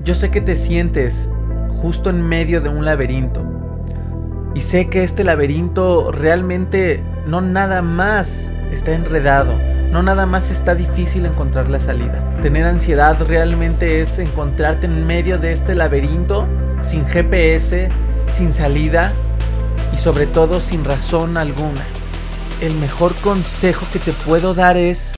Yo sé que te sientes justo en medio de un laberinto. Y sé que este laberinto realmente no nada más está enredado, no nada más está difícil encontrar la salida. Tener ansiedad realmente es encontrarte en medio de este laberinto sin GPS, sin salida y sobre todo sin razón alguna. El mejor consejo que te puedo dar es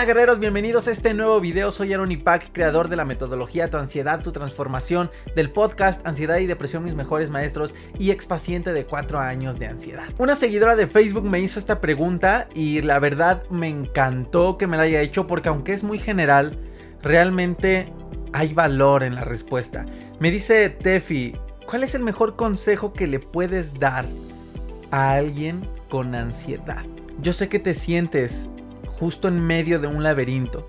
Hola guerreros, bienvenidos a este nuevo video. Soy Aaron Ipac, creador de la metodología Tu ansiedad, tu transformación, del podcast Ansiedad y Depresión, mis mejores maestros y ex paciente de 4 años de ansiedad. Una seguidora de Facebook me hizo esta pregunta y la verdad me encantó que me la haya hecho porque aunque es muy general, realmente hay valor en la respuesta. Me dice Tefi, ¿cuál es el mejor consejo que le puedes dar a alguien con ansiedad? Yo sé que te sientes justo en medio de un laberinto.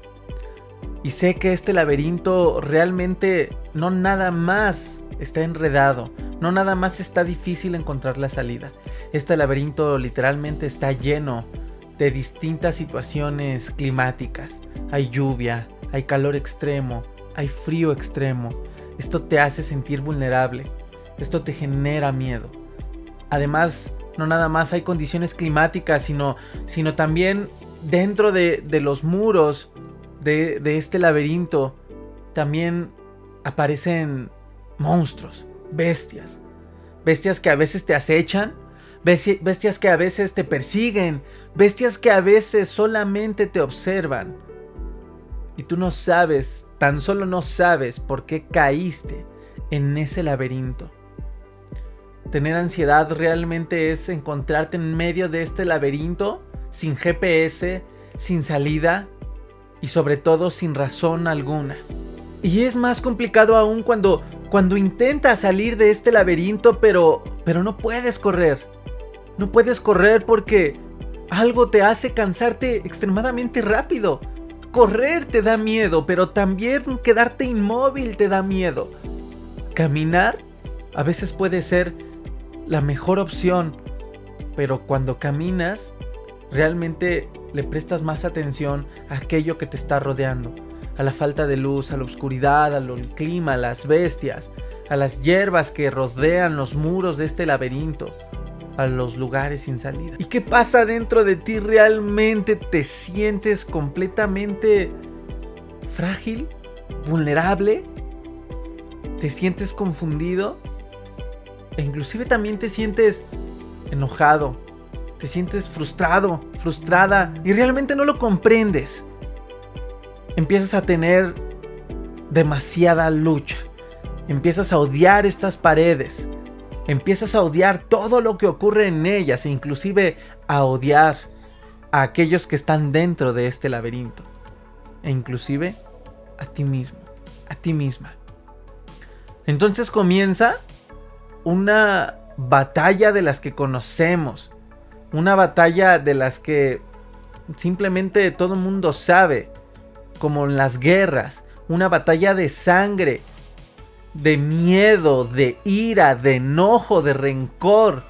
Y sé que este laberinto realmente no nada más está enredado, no nada más está difícil encontrar la salida. Este laberinto literalmente está lleno de distintas situaciones climáticas. Hay lluvia, hay calor extremo, hay frío extremo. Esto te hace sentir vulnerable. Esto te genera miedo. Además, no nada más hay condiciones climáticas, sino, sino también dentro de, los muros de, de, este laberinto también aparecen monstruos, bestias. Bestias que a veces te acechan, bestias que a veces te persiguen, bestias que a veces solamente te observan. Y tú no sabes, tan solo no sabes por qué caíste en ese laberinto. Tener ansiedad realmente es encontrarte en medio de este laberinto sin GPS, sin salida y sobre todo sin razón alguna. Y es más complicado aún cuando cuando intentas salir de este laberinto, pero pero no puedes correr. No puedes correr porque algo te hace cansarte extremadamente rápido. Correr te da miedo, pero también quedarte inmóvil te da miedo. Caminar a veces puede ser la mejor opción, pero cuando caminas realmente le prestas más atención a aquello que te está rodeando, a la falta de luz, a la oscuridad, al clima, a las bestias, a las hierbas que rodean los muros de este laberinto, a los lugares sin salida. ¿Y qué pasa dentro de ti? ¿Realmente te sientes completamente frágil? ¿Vulnerable? ¿Te sientes confundido? E inclusive también te sientes enojado, te sientes frustrado, frustrada y realmente no lo comprendes. Empiezas a tener demasiada lucha. Empiezas a odiar estas paredes. Empiezas a odiar todo lo que ocurre en ellas e inclusive a odiar a aquellos que están dentro de este laberinto. E inclusive a ti mismo, a ti misma. Entonces comienza una batalla de las que conocemos, una batalla de las que simplemente todo el mundo sabe, como en las guerras, una batalla de sangre, de miedo, de ira, de enojo, de rencor,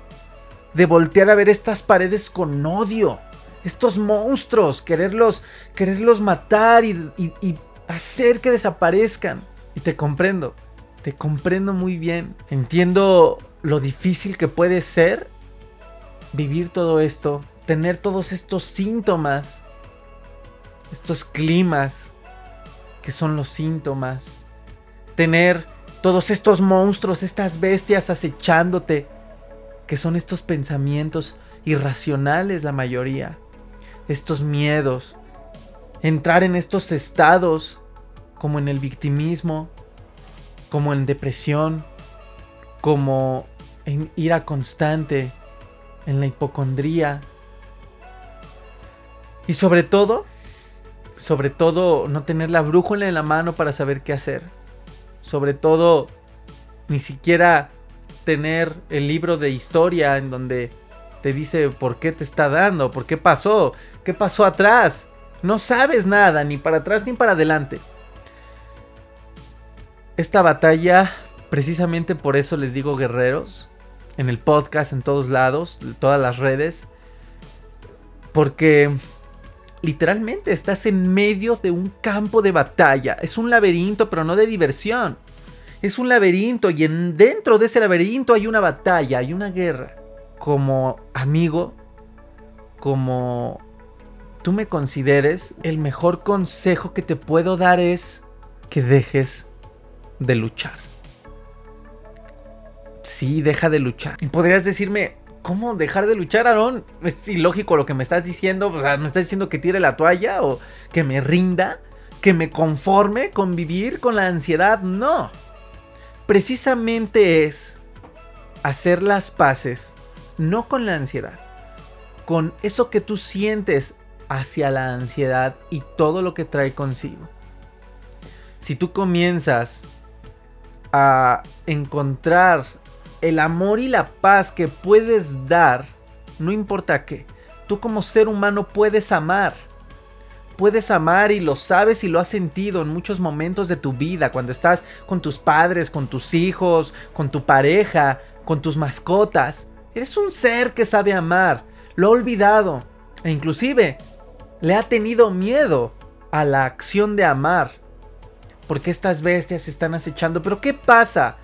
de voltear a ver estas paredes con odio, estos monstruos, quererlos, quererlos matar y, y hacer que desaparezcan. Y te comprendo, te comprendo muy bien. Entiendo lo difícil que puede ser vivir todo esto, tener todos estos síntomas, estos climas que son los síntomas, tener todos estos monstruos, estas bestias acechándote, que son estos pensamientos irracionales la mayoría, estos miedos, entrar en estos estados como en el victimismo, como en depresión, como en ira constante, en la hipocondría. Y sobre todo, sobre todo no tener la brújula en la mano para saber qué hacer. Sobre todo, ni siquiera tener el libro de historia en donde te dice por qué te está dando, por qué pasó, qué pasó atrás. No sabes nada, ni para atrás ni para adelante. Esta batalla, precisamente por eso les digo guerreros, en el podcast, en todos lados, en todas las redes, porque literalmente estás en medio de un campo de batalla. Es un laberinto, pero no de diversión. Es un laberinto y en, dentro de ese laberinto hay una batalla, hay una guerra. Como amigo, como tú me consideres, el mejor consejo que te puedo dar es que dejes de luchar. Sí, deja de luchar. Podrías decirme, ¿cómo dejar de luchar, Aaron? Es ilógico lo que me estás diciendo. O sea, ¿me estás diciendo que tire la toalla o que me rinda? ¿Que me conforme con vivir con la ansiedad? No. Precisamente es hacer las paces, no con la ansiedad, con eso que tú sientes hacia la ansiedad y todo lo que trae consigo. Si tú comienzas a encontrar el amor y la paz que puedes dar, no importa qué, tú como ser humano puedes amar. Puedes amar y lo sabes y lo has sentido en muchos momentos de tu vida, cuando estás con tus padres, con tus hijos, con tu pareja, con tus mascotas. Eres un ser que sabe amar, lo ha olvidado e inclusive le ha tenido miedo a la acción de amar porque estas bestias se están acechando. Pero ¿qué pasa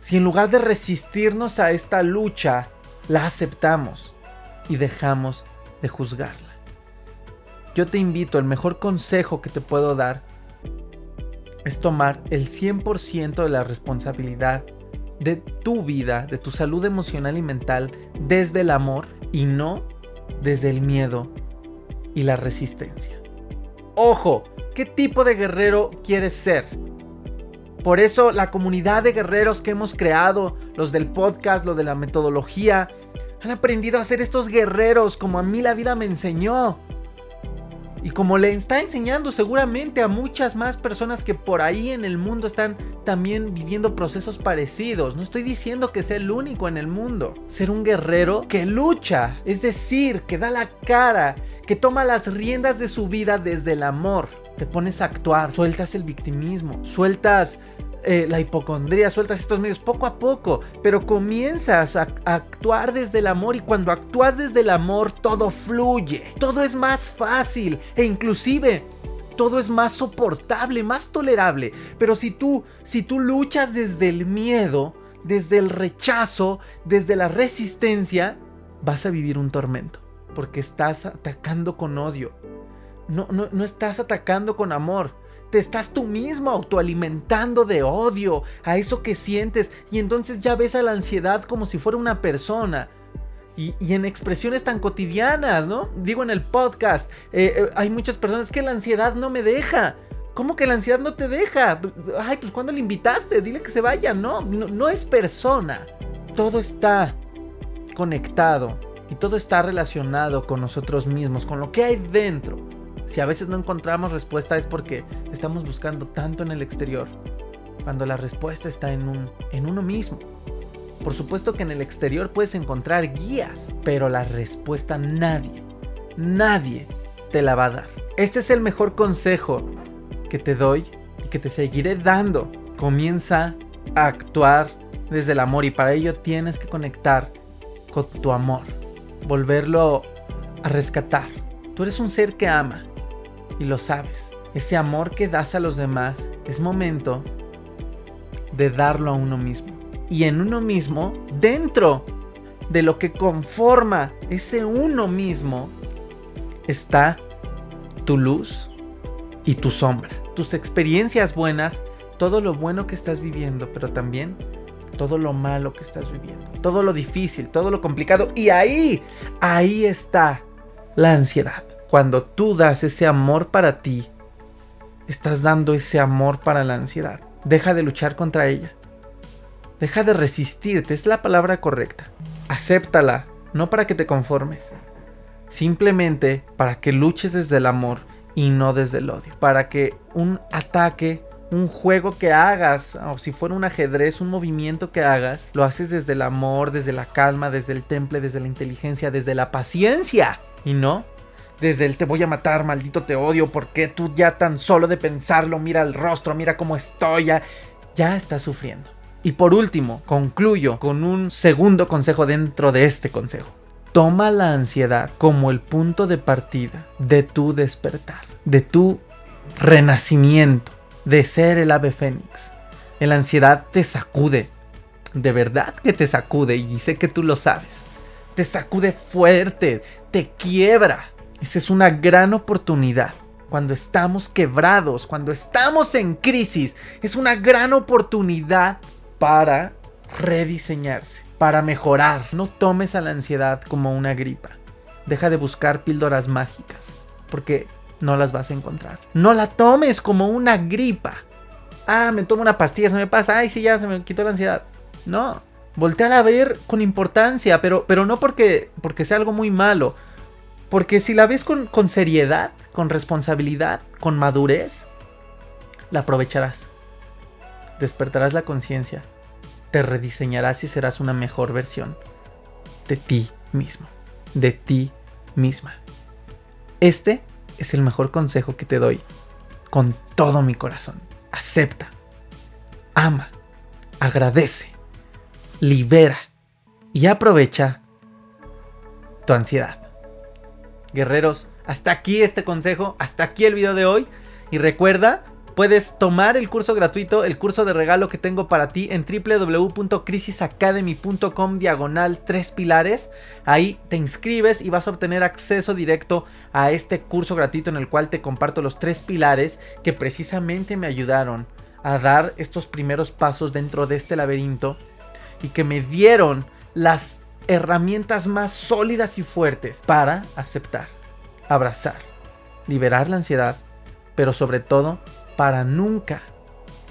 si en lugar de resistirnos a esta lucha, la aceptamos y dejamos de juzgarla? Yo te invito, el mejor consejo que te puedo dar es tomar el 100% de la responsabilidad de tu vida, de tu salud emocional y mental desde el amor y no desde el miedo y la resistencia. Ojo, qué tipo de guerrero quieres ser. Por eso la comunidad de guerreros que hemos creado, los del podcast, los de la metodología, han aprendido a ser estos guerreros como a mí la vida me enseñó. Y como le está enseñando seguramente a muchas más personas que por ahí en el mundo están también viviendo procesos parecidos. No estoy diciendo que sea el único en el mundo. Ser un guerrero que lucha, es decir, que da la cara, que toma las riendas de su vida desde el amor te pones a actuar, sueltas el victimismo, sueltas eh, la hipocondría, sueltas estos medios poco a poco, pero comienzas a, a, actuar desde el amor y cuando actúas desde el amor todo fluye, todo es más fácil e inclusive todo es más soportable, más tolerable. Pero si tú, si tú luchas desde el miedo, desde el rechazo, desde la resistencia, vas a vivir un tormento, porque estás atacando con odio, no, no, estás atacando con amor. Te estás tú mismo autoalimentando de odio a eso que sientes y entonces ya ves a la ansiedad como si fuera una persona. Y, en expresiones tan cotidianas, ¿no? Digo en el podcast, eh, eh, hay muchas personas que la ansiedad no me deja. ¿Cómo que la ansiedad no te deja? Ay, pues cuando le invitaste, dile que se vaya. no, no es persona. Todo está conectado y todo está relacionado con nosotros mismos, con lo que hay dentro. Si a veces no encontramos respuesta es porque estamos buscando tanto en el exterior, cuando la respuesta está en, un, en uno mismo. Por supuesto que en el exterior puedes encontrar guías, pero la respuesta nadie, nadie te la va a dar. Este es el mejor consejo que te doy y que te seguiré dando. Comienza a actuar desde el amor y para ello tienes que conectar con tu amor, volverlo a rescatar. Tú eres un ser que ama y lo sabes. ese amor que das a los demás, es momento de darlo a uno mismo. Y en uno mismo, dentro de lo que conforma ese uno mismo, está tu luz y tu sombra. Tus experiencias buenas, todo lo bueno que estás viviendo, pero también todo lo malo que estás viviendo, todo lo difícil, todo lo complicado. Y ahí, ahí está la ansiedad. Cuando tú das ese amor para ti, estás dando ese amor para la ansiedad. Deja de luchar contra ella. Deja de resistirte, es la palabra correcta. Acéptala, no para que te conformes. Simplemente para que luches desde el amor y no desde el odio. Para que un ataque, un juego que hagas, o si fuera un ajedrez, un movimiento que hagas, lo haces desde el amor, desde la calma, desde el temple, desde la inteligencia, desde la paciencia. Y no desde el te voy a matar, maldito te odio, porque tú ya tan solo de pensarlo, mira el rostro, mira cómo estoy, ya, ya estás sufriendo. Y por último, concluyo con un segundo consejo dentro de este consejo. Toma la ansiedad como el punto de partida de tu despertar, de tu renacimiento, de ser el ave fénix. La ansiedad te sacude, de verdad que te sacude y sé que tú lo sabes. Te sacude fuerte, te quiebra, esa es una gran oportunidad. Cuando estamos quebrados, cuando estamos en crisis, es una gran oportunidad para rediseñarse, para mejorar. No tomes a la ansiedad como una gripa. Deja de buscar píldoras mágicas, porque no las vas a encontrar. No la tomes como una gripa. Ah, me tomo una pastilla, se me pasa. Ay, sí, ya se me quitó la ansiedad. No, voltea a ver con importancia, pero, pero no porque, porque sea algo muy malo, porque si la ves con, seriedad, con responsabilidad, con madurez, la aprovecharás. Despertarás la conciencia, te rediseñarás y serás una mejor versión de ti mismo, de ti misma. Este es el mejor consejo que te doy con todo mi corazón. Acepta, ama, agradece, libera y aprovecha tu ansiedad. Guerreros, hasta aquí este consejo, hasta aquí el video de hoy. Y recuerda, puedes tomar el curso gratuito, el curso de regalo que tengo para ti en www.crisisacademy.com diagonal 3 pilares. Ahí te inscribes y vas a obtener acceso directo a este curso gratuito en el cual te comparto los tres pilares que precisamente me ayudaron a dar estos primeros pasos dentro de este laberinto y que me dieron las herramientas más sólidas y fuertes para aceptar, abrazar, liberar la ansiedad, pero sobre todo para nunca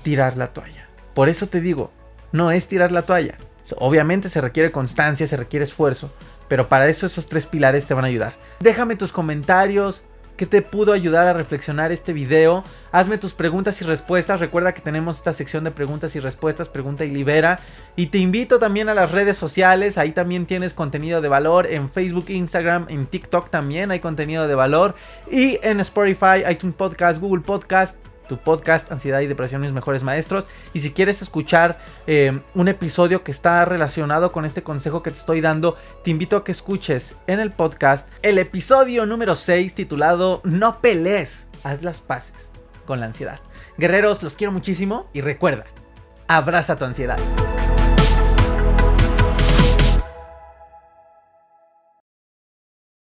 tirar la toalla. Por eso te digo, no es tirar la toalla. Obviamente se requiere constancia, se requiere esfuerzo, pero para eso esos tres pilares te van a ayudar. Déjame tus comentarios, ¿Qué te pudo ayudar a reflexionar este video? Hazme tus preguntas y respuestas. Recuerda que tenemos esta sección de preguntas y respuestas, pregunta y libera. Y te invito también a las redes sociales. Ahí también tienes contenido de valor. En Facebook, Instagram, en TikTok también hay contenido de valor. Y en Spotify, iTunes Podcast, Google Podcast tu podcast Ansiedad y Depresión Mis Mejores Maestros. Y si quieres escuchar eh, un episodio que está relacionado con este consejo que te estoy dando, te invito a que escuches en el podcast el episodio número 6 titulado No pelees, haz las paces con la ansiedad. Guerreros, los quiero muchísimo y recuerda, abraza tu ansiedad.